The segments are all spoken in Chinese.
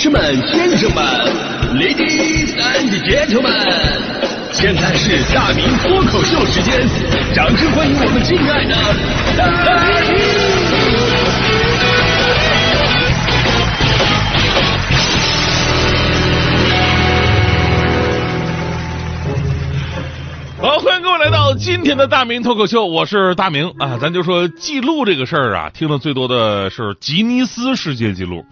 士们、先生们，Ladies and Gentlemen，现在是大明脱口秀时间，掌声欢迎我们敬爱的大明！好，欢迎各位来到今天的大明脱口秀，我是大明啊。咱就说记录这个事儿啊，听的最多的是吉尼斯世界纪录。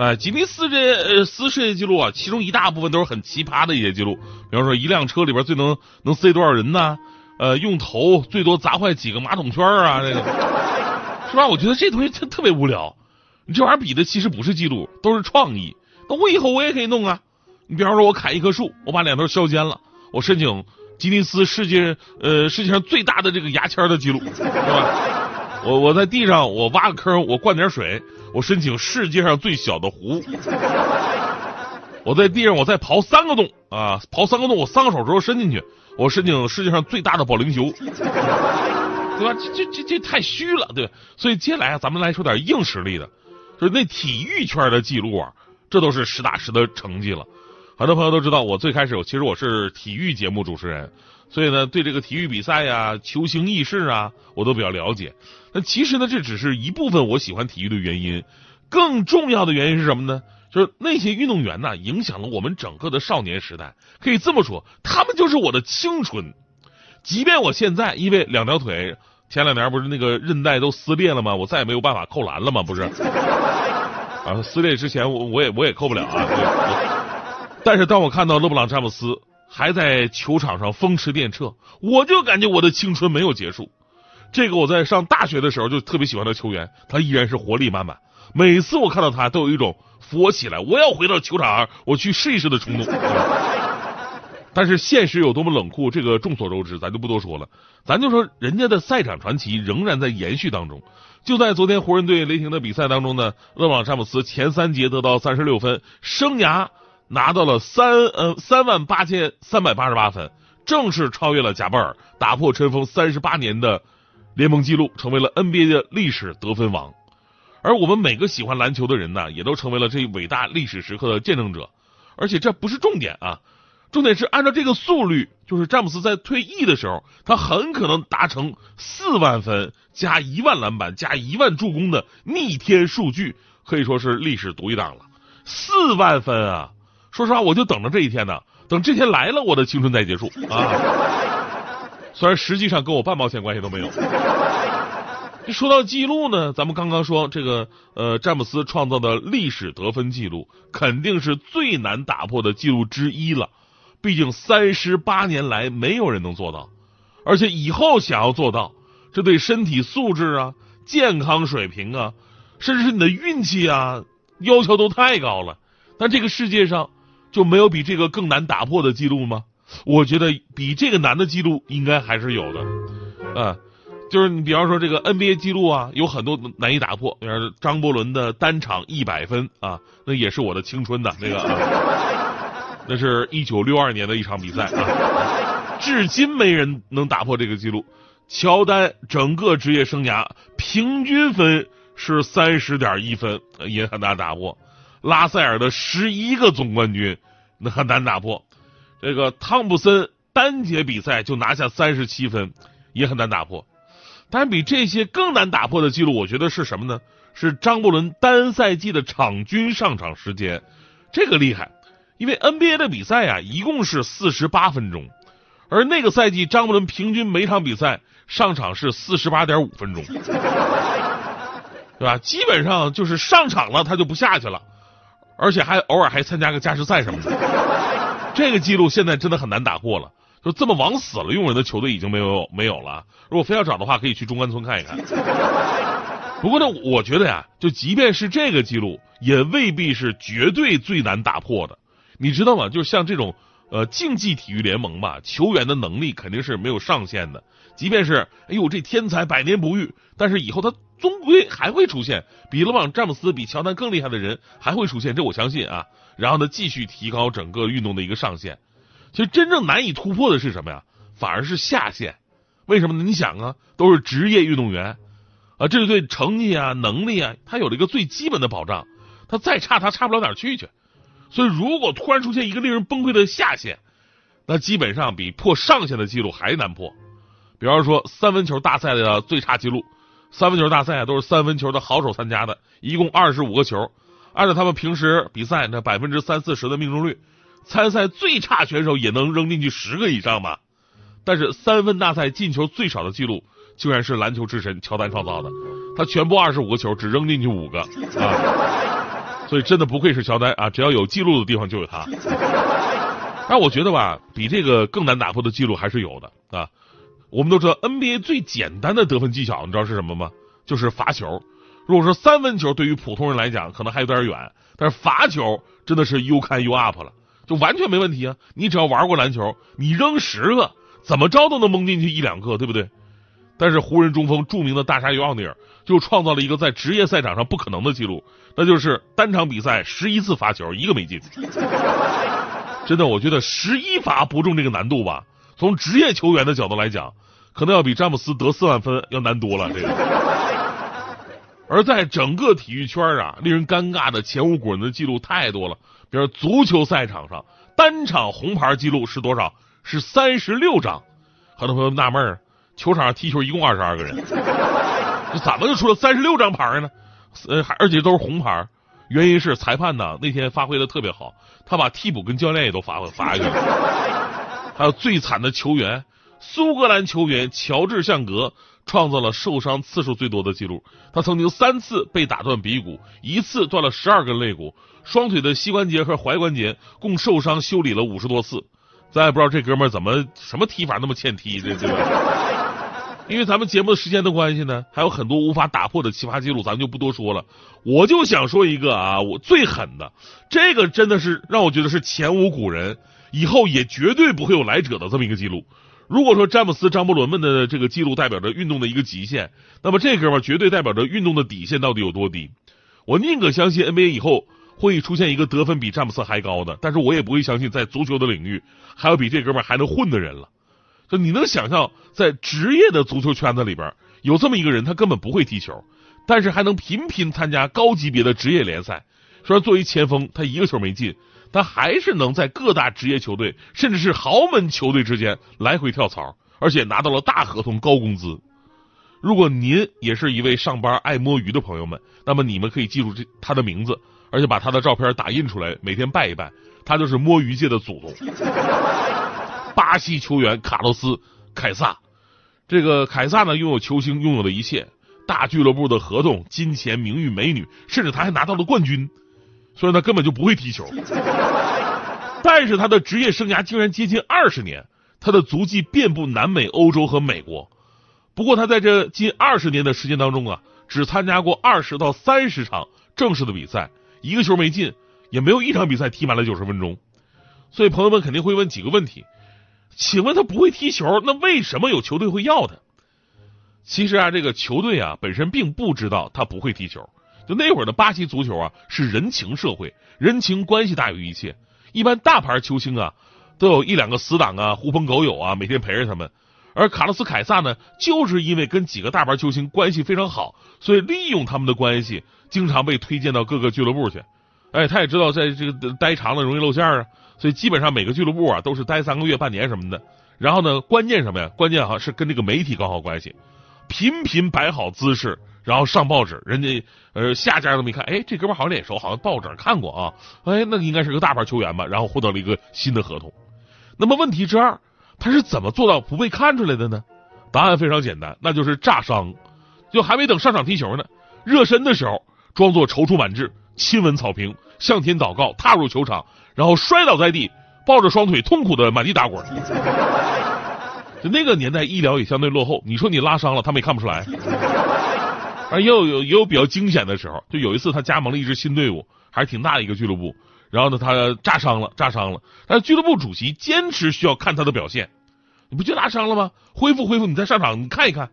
哎，吉尼斯这呃斯世界纪录啊，其中一大部分都是很奇葩的一些记录，比方说一辆车里边最能能塞多少人呢？呃，用头最多砸坏几个马桶圈啊？这个是吧？我觉得这东西特特别无聊。你这玩意儿比的其实不是记录，都是创意。那我以后我也可以弄啊。你比方说，我砍一棵树，我把两头削尖了，我申请吉尼斯世界呃世界上最大的这个牙签的记录，是吧？我我在地上我挖个坑，我灌点水，我申请世界上最小的湖。我在地上我再刨三个洞啊，刨三个洞，我三个手指头伸进去，我申请世界上最大的保龄球，对吧？这这这这太虚了，对吧。所以接下来啊，咱们来说点硬实力的，就是那体育圈的记录啊，这都是实打实的成绩了。很多朋友都知道，我最开始其实我是体育节目主持人。所以呢，对这个体育比赛呀、球星轶事啊，我都比较了解。那其实呢，这只是一部分我喜欢体育的原因。更重要的原因是什么呢？就是那些运动员呢，影响了我们整个的少年时代。可以这么说，他们就是我的青春。即便我现在因为两条腿，前两年不是那个韧带都撕裂了吗？我再也没有办法扣篮了吗？不是？啊，撕裂之前我我也我也扣不了啊。但是当我看到勒布朗詹姆斯。还在球场上风驰电掣，我就感觉我的青春没有结束。这个我在上大学的时候就特别喜欢的球员，他依然是活力满满。每次我看到他，都有一种扶我起来，我要回到球场，我去试一试的冲动。但是现实有多么冷酷，这个众所周知，咱就不多说了。咱就说人家的赛场传奇仍然在延续当中。就在昨天湖人队雷霆的比赛当中呢，勒布朗詹姆斯前三节得到三十六分，生涯。拿到了三呃三万八千三百八十八分，正式超越了贾巴尔，打破尘封三十八年的联盟纪录，成为了 NBA 的历史得分王。而我们每个喜欢篮球的人呢，也都成为了这一伟大历史时刻的见证者。而且这不是重点啊，重点是按照这个速率，就是詹姆斯在退役的时候，他很可能达成四万分加一万篮板加一万助攻的逆天数据，可以说是历史独一档了。四万分啊！说实话，我就等着这一天呢。等这天来了，我的青春再结束 啊！虽然实际上跟我半毛钱关系都没有。说到记录呢，咱们刚刚说这个呃，詹姆斯创造的历史得分记录，肯定是最难打破的记录之一了。毕竟三十八年来没有人能做到，而且以后想要做到，这对身体素质啊、健康水平啊，甚至是你的运气啊，要求都太高了。但这个世界上。就没有比这个更难打破的记录吗？我觉得比这个难的记录应该还是有的，啊，就是你比方说这个 NBA 记录啊，有很多难以打破，比方说张伯伦的单场一百分啊，那也是我的青春的那个，那是一九六二年的一场比赛啊，至今没人能打破这个记录。乔丹整个职业生涯平均分是三十点一分，也很难打破。拉塞尔的十一个总冠军，那很难打破。这个汤普森单节比赛就拿下三十七分，也很难打破。但比这些更难打破的记录，我觉得是什么呢？是张伯伦单赛季的场均上场时间，这个厉害。因为 NBA 的比赛呀，一共是四十八分钟，而那个赛季张伯伦平均每场比赛上场是四十八点五分钟，对吧？基本上就是上场了他就不下去了。而且还偶尔还参加个加时赛什么的，这个记录现在真的很难打破了。就这么往死了用人的球队已经没有没有了。如果非要找的话，可以去中关村看一看。不过呢，我觉得呀，就即便是这个记录，也未必是绝对最难打破的。你知道吗？就像这种呃竞技体育联盟吧，球员的能力肯定是没有上限的。即便是哎呦这天才百年不遇，但是以后他。终归还会出现比勒旺詹姆斯、比乔丹更厉害的人，还会出现，这我相信啊。然后呢，继续提高整个运动的一个上限。其实真正难以突破的是什么呀？反而是下限。为什么呢？你想啊，都是职业运动员啊，这是对成绩啊、能力啊，他有了一个最基本的保障。他再差，他差不了哪儿去去。所以如果突然出现一个令人崩溃的下限，那基本上比破上限的记录还难破。比方说三分球大赛的最差记录，三分球大赛都是三分球的好手参加的，一共二十五个球，按照他们平时比赛那百分之三四十的命中率，参赛最差选手也能扔进去十个以上吧。但是三分大赛进球最少的记录，竟然是篮球之神乔丹创造的，他全部二十五个球只扔进去五个啊！所以真的不愧是乔丹啊，只要有记录的地方就有他。但我觉得吧，比这个更难打破的记录还是有的啊。我们都知道 NBA 最简单的得分技巧，你知道是什么吗？就是罚球。如果说三分球对于普通人来讲可能还有点远，但是罚球真的是 you can you up 了，就完全没问题啊！你只要玩过篮球，你扔十个。怎么着都能蒙进去一两个，对不对？但是湖人中锋著名的大鲨鱼奥尼尔就创造了一个在职业赛场上不可能的记录，那就是单场比赛十一次罚球一个没进。真的，我觉得十一罚不中这个难度吧，从职业球员的角度来讲，可能要比詹姆斯得四万分要难多了。这个。而在整个体育圈啊，令人尴尬的前无古人的记录太多了。比如足球赛场上单场红牌记录是多少？是三十六张，很多朋友纳闷儿，球场上踢球一共二十二个人，这怎么就出了三十六张牌呢？呃，而且都是红牌，原因是裁判呢那天发挥的特别好，他把替补跟教练也都罚罚下去了。还有最惨的球员，苏格兰球员乔治相格创造了受伤次数最多的记录，他曾经三次被打断鼻骨，一次断了十二根肋骨，双腿的膝关节和踝关节共受伤修理了五十多次。咱也不知道这哥们儿怎么什么踢法那么欠踢的，对？因为咱们节目的时间的关系呢，还有很多无法打破的奇葩记录，咱们就不多说了。我就想说一个啊，我最狠的，这个真的是让我觉得是前无古人，以后也绝对不会有来者的这么一个记录。如果说詹姆斯、张伯伦们的这个记录代表着运动的一个极限，那么这哥们儿绝对代表着运动的底线到底有多低。我宁可相信 NBA 以后。会出现一个得分比詹姆斯还高的，但是我也不会相信在足球的领域还有比这哥们儿还能混的人了。就你能想象，在职业的足球圈子里边有这么一个人，他根本不会踢球，但是还能频频参加高级别的职业联赛。虽然作为前锋，他一个球没进，他还是能在各大职业球队甚至是豪门球队之间来回跳槽，而且拿到了大合同、高工资。如果您也是一位上班爱摸鱼的朋友们，那么你们可以记住这他的名字。而且把他的照片打印出来，每天拜一拜，他就是摸鱼界的祖宗。巴西球员卡洛斯凯撒，这个凯撒呢拥有球星拥有的一切，大俱乐部的合同、金钱、名誉、美女，甚至他还拿到了冠军。所以他根本就不会踢球，但是他的职业生涯竟然接近二十年，他的足迹遍布南美、欧洲和美国。不过他在这近二十年的时间当中啊，只参加过二十到三十场正式的比赛。一个球没进，也没有一场比赛踢满了九十分钟，所以朋友们肯定会问几个问题：请问他不会踢球，那为什么有球队会要他？其实啊，这个球队啊本身并不知道他不会踢球。就那会儿的巴西足球啊是人情社会，人情关系大于一切。一般大牌球星啊都有一两个死党啊，狐朋狗友啊，每天陪着他们。而卡洛斯凯撒呢，就是因为跟几个大牌球星关系非常好，所以利用他们的关系。经常被推荐到各个俱乐部去，哎，他也知道在这个待长了容易露馅啊，所以基本上每个俱乐部啊都是待三个月、半年什么的。然后呢，关键什么呀？关键哈是跟这个媒体搞好关系，频频摆好姿势，然后上报纸。人家呃下家都没看，哎，这哥们好像脸熟，好像报纸看过啊，哎，那应该是个大牌球员吧？然后获得了一个新的合同。那么问题之二，他是怎么做到不被看出来的呢？答案非常简单，那就是炸伤，就还没等上场踢球呢，热身的时候。装作踌躇满志，亲吻草坪，向天祷告，踏入球场，然后摔倒在地，抱着双腿，痛苦的满地打滚。就那个年代，医疗也相对落后。你说你拉伤了，他们也看不出来。而也有有也有比较惊险的时候，就有一次他加盟了一支新队伍，还是挺大的一个俱乐部。然后呢，他炸伤了，炸伤了。但是俱乐部主席坚持需要看他的表现。你不就拉伤了吗？恢复恢复，你再上场，你看一看。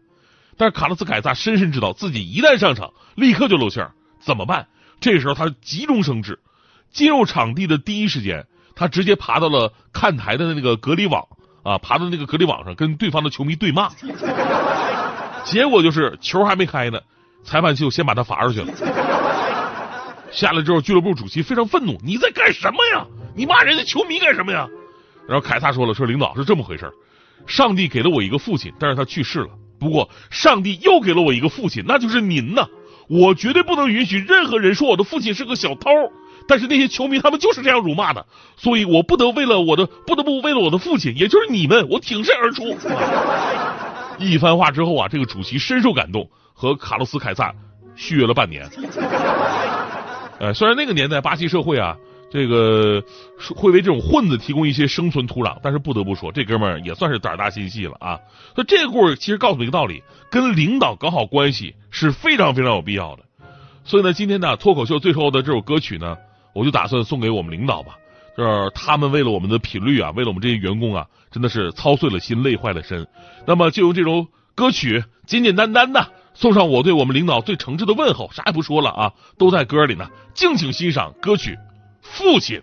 但是卡洛斯凯撒深深知道自己一旦上场，立刻就露馅儿。怎么办？这时候他急中生智，进入场地的第一时间，他直接爬到了看台的那个隔离网啊，爬到那个隔离网上跟对方的球迷对骂。结果就是球还没开呢，裁判就先把他罚出去了。下来之后，俱乐部主席非常愤怒：“你在干什么呀？你骂人家球迷干什么呀？”然后凯撒说了：“说领导是这么回事上帝给了我一个父亲，但是他去世了。不过上帝又给了我一个父亲，那就是您呐。我绝对不能允许任何人说我的父亲是个小偷。但是那些球迷他们就是这样辱骂的，所以我不得为了我的不得不为了我的父亲，也就是你们，我挺身而出。”一番话之后啊，这个主席深受感动，和卡洛斯凯撒续约了半年。呃，虽然那个年代巴西社会啊，这个会为这种混子提供一些生存土壤，但是不得不说，这哥们儿也算是胆大心细了啊。那这个故事其实告诉你一个道理：跟领导搞好关系是非常非常有必要的。所以呢，今天呢，脱口秀最后的这首歌曲呢，我就打算送给我们领导吧。就是他们为了我们的频率啊，为了我们这些员工啊，真的是操碎了心，累坏了身。那么就用这首歌曲，简简单单的送上我对我们领导最诚挚的问候，啥也不说了啊，都在歌里呢。敬请欣赏歌曲《父亲》。